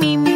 me, me,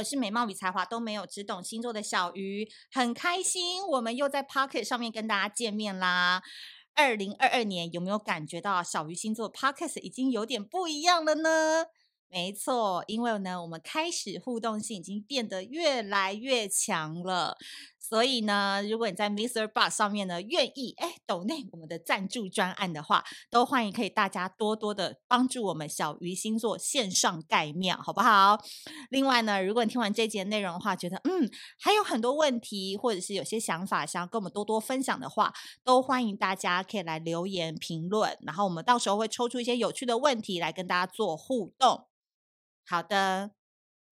我是美貌与才华都没有，只懂星座的小鱼，很开心我们又在 Pocket 上面跟大家见面啦。二零二二年有没有感觉到小鱼星座 Pocket 已经有点不一样了呢？没错，因为呢，我们开始互动性已经变得越来越强了。所以呢，如果你在 Mister Box 上面呢，愿意哎抖内我们的赞助专案的话，都欢迎可以大家多多的帮助我们小鱼星座线上盖庙，好不好？另外呢，如果你听完这节内容的话，觉得嗯还有很多问题，或者是有些想法想要跟我们多多分享的话，都欢迎大家可以来留言评论，然后我们到时候会抽出一些有趣的问题来跟大家做互动。好的，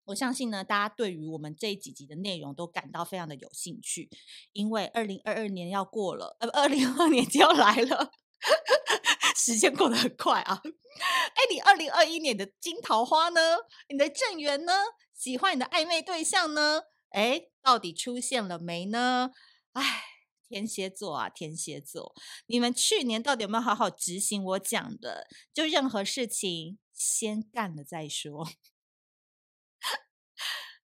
我相信呢，大家对于我们这几集的内容都感到非常的有兴趣，因为二零二二年要过了，呃，二零二二年就要来了，时间过得很快啊！哎，你二零二一年的金桃花呢？你的正缘呢？喜欢你的暧昧对象呢？哎，到底出现了没呢？哎，天蝎座啊，天蝎座，你们去年到底有没有好好执行我讲的？就任何事情。先干了再说，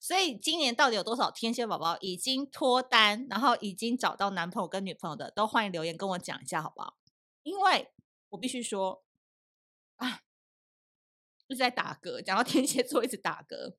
所以今年到底有多少天蝎宝宝已经脱单，然后已经找到男朋友跟女朋友的，都欢迎留言跟我讲一下，好不好？因为我必须说啊，一直在打嗝，讲到天蝎座一直打嗝。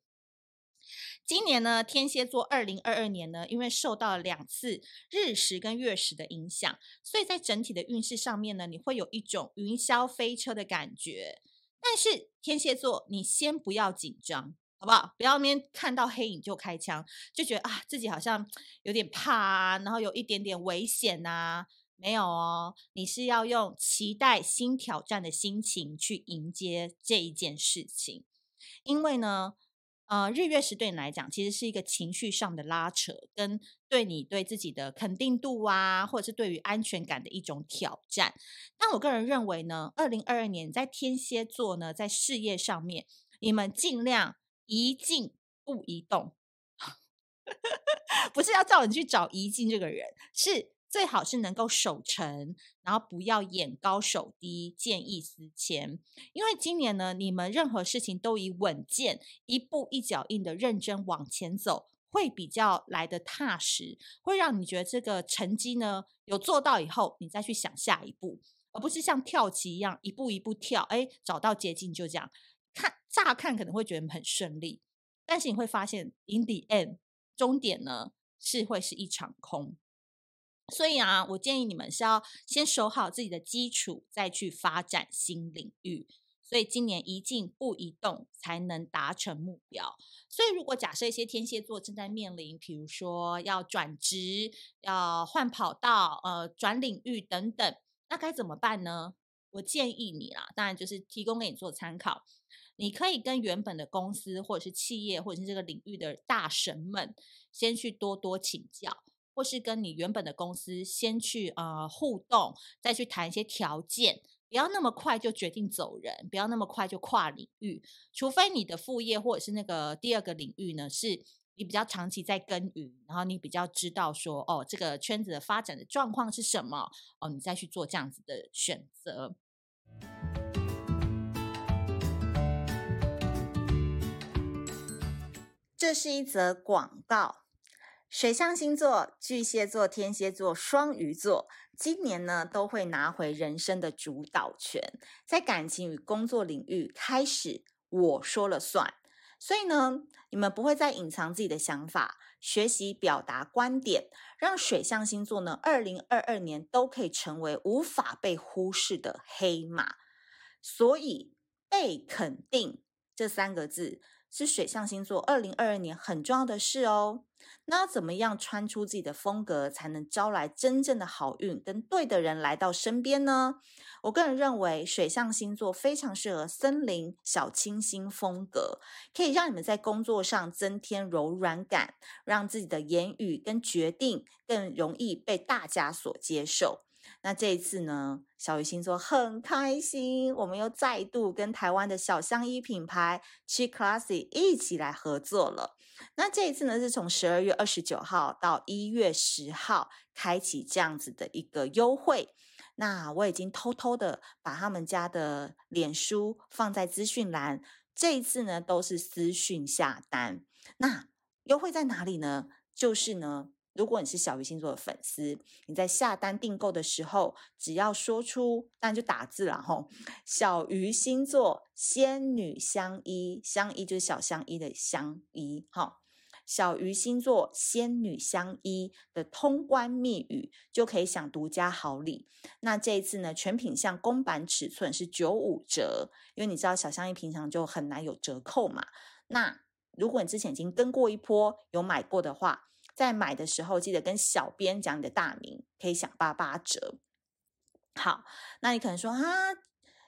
今年呢，天蝎座二零二二年呢，因为受到了两次日食跟月食的影响，所以在整体的运势上面呢，你会有一种云霄飞车的感觉。但是天蝎座，你先不要紧张，好不好？不要那边看到黑影就开枪，就觉得啊自己好像有点怕啊，然后有一点点危险啊。没有哦，你是要用期待新挑战的心情去迎接这一件事情，因为呢。呃，日月食对你来讲，其实是一个情绪上的拉扯，跟对你对自己的肯定度啊，或者是对于安全感的一种挑战。但我个人认为呢，二零二二年在天蝎座呢，在事业上面，你们尽量宜静不移动，不是要叫你去找宜静这个人，是。最好是能够守成，然后不要眼高手低，见异思迁。因为今年呢，你们任何事情都以稳健、一步一脚印的认真往前走，会比较来得踏实，会让你觉得这个成绩呢有做到以后，你再去想下一步，而不是像跳棋一样一步一步跳，哎，找到捷径就这样。乍看可能会觉得很顺利，但是你会发现，in the end，终点呢是会是一场空。所以啊，我建议你们是要先守好自己的基础，再去发展新领域。所以今年一静不宜动，才能达成目标。所以如果假设一些天蝎座正在面临，比如说要转职、要换跑道、呃转领域等等，那该怎么办呢？我建议你啦，当然就是提供给你做参考。你可以跟原本的公司或者是企业或者是这个领域的大神们，先去多多请教。或是跟你原本的公司先去呃互动，再去谈一些条件，不要那么快就决定走人，不要那么快就跨领域，除非你的副业或者是那个第二个领域呢，是你比较长期在耕耘，然后你比较知道说哦这个圈子的发展的状况是什么哦，你再去做这样子的选择。这是一则广告。水象星座巨蟹座、天蝎座、双鱼座，今年呢都会拿回人生的主导权，在感情与工作领域开始我说了算。所以呢，你们不会再隐藏自己的想法，学习表达观点，让水象星座呢，二零二二年都可以成为无法被忽视的黑马。所以被肯定这三个字。是水象星座二零二二年很重要的事哦。那要怎么样穿出自己的风格，才能招来真正的好运，跟对的人来到身边呢？我个人认为，水象星座非常适合森林小清新风格，可以让你们在工作上增添柔软感，让自己的言语跟决定更容易被大家所接受。那这一次呢，小鱼星座很开心，我们又再度跟台湾的小香衣品牌 Chic Classy 一起来合作了。那这一次呢，是从十二月二十九号到一月十号开启这样子的一个优惠。那我已经偷偷的把他们家的脸书放在资讯栏，这一次呢都是私讯下单。那优惠在哪里呢？就是呢。如果你是小鱼星座的粉丝，你在下单订购的时候，只要说出，当然就打字了吼，小鱼星座仙女相依，相依就是小相依的相依，哈，小鱼星座仙女相依的通关密语就可以享独家好礼。那这一次呢，全品项公版尺寸是九五折，因为你知道小香衣平常就很难有折扣嘛。那如果你之前已经跟过一波，有买过的话，在买的时候，记得跟小编讲你的大名，可以享八八折。好，那你可能说啊，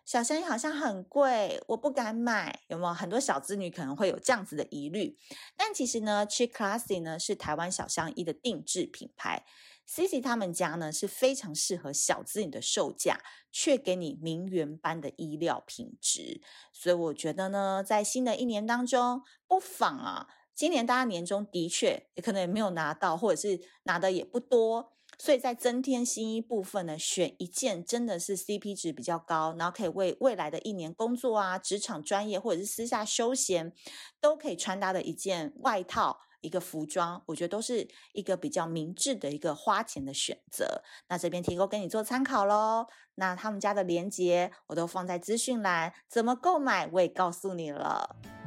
小香衣好像很贵，我不敢买，有没有？很多小资女可能会有这样子的疑虑。但其实呢，Chic Classy 呢是台湾小香衣的定制品牌，Cici 他们家呢是非常适合小资女的售价，却给你名媛般的衣料品质。所以我觉得呢，在新的一年当中，不妨啊。今年大家年终的确也可能也没有拿到，或者是拿的也不多，所以在增添新衣部分呢，选一件真的是 CP 值比较高，然后可以为未来的一年工作啊、职场专业或者是私下休闲都可以穿搭的一件外套、一个服装，我觉得都是一个比较明智的一个花钱的选择。那这边提供给你做参考喽。那他们家的链接我都放在资讯栏，怎么购买我也告诉你了。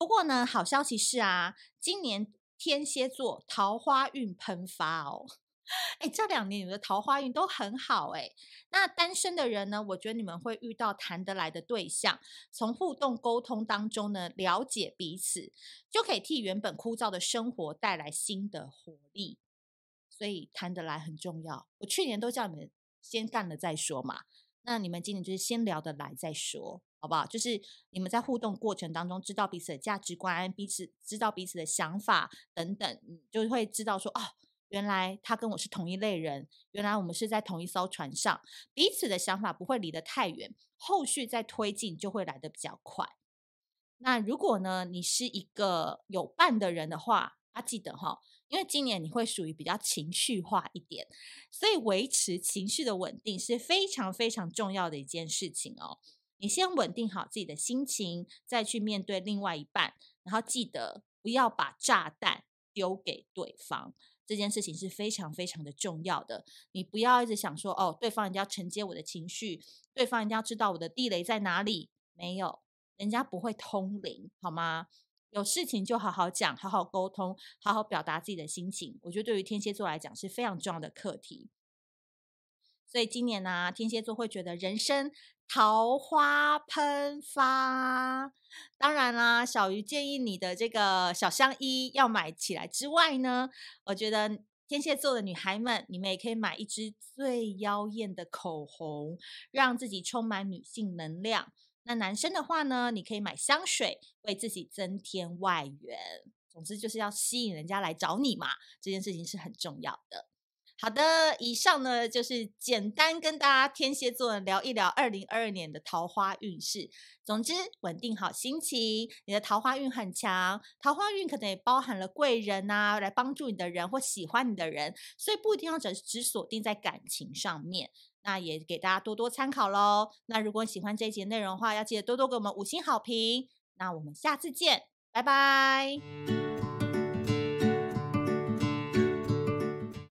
不过呢，好消息是啊，今年天蝎座桃花运喷发哦。哎，这两年你们的桃花运都很好哎。那单身的人呢，我觉得你们会遇到谈得来的对象，从互动沟通当中呢，了解彼此，就可以替原本枯燥的生活带来新的活力。所以谈得来很重要。我去年都叫你们先干了再说嘛。那你们今年就是先聊得来再说，好不好？就是你们在互动过程当中，知道彼此的价值观，彼此知道彼此的想法等等，你就会知道说，哦，原来他跟我是同一类人，原来我们是在同一艘船上，彼此的想法不会离得太远，后续再推进就会来得比较快。那如果呢，你是一个有伴的人的话，啊，记得哈。因为今年你会属于比较情绪化一点，所以维持情绪的稳定是非常非常重要的一件事情哦。你先稳定好自己的心情，再去面对另外一半，然后记得不要把炸弹丢给对方，这件事情是非常非常的重要的。你不要一直想说哦，对方一定要承接我的情绪，对方一定要知道我的地雷在哪里，没有，人家不会通灵，好吗？有事情就好好讲，好好沟通，好好表达自己的心情。我觉得对于天蝎座来讲是非常重要的课题。所以今年呢、天蝎座会觉得人生桃花喷发。当然啦，小鱼建议你的这个小香衣要买起来之外呢，我觉得天蝎座的女孩们，你们也可以买一支最妖艳的口红，让自己充满女性能量。那男生的话呢，你可以买香水，为自己增添外援。总之就是要吸引人家来找你嘛，这件事情是很重要的。好的，以上呢就是简单跟大家天蝎座聊一聊二零二二年的桃花运势。总之，稳定好心情，你的桃花运很强。桃花运可能也包含了贵人呐、啊，来帮助你的人或喜欢你的人，所以不一定要只只锁定在感情上面。那也给大家多多参考喽。那如果喜欢这一集内容的话，要记得多多给我们五星好评。那我们下次见，拜拜。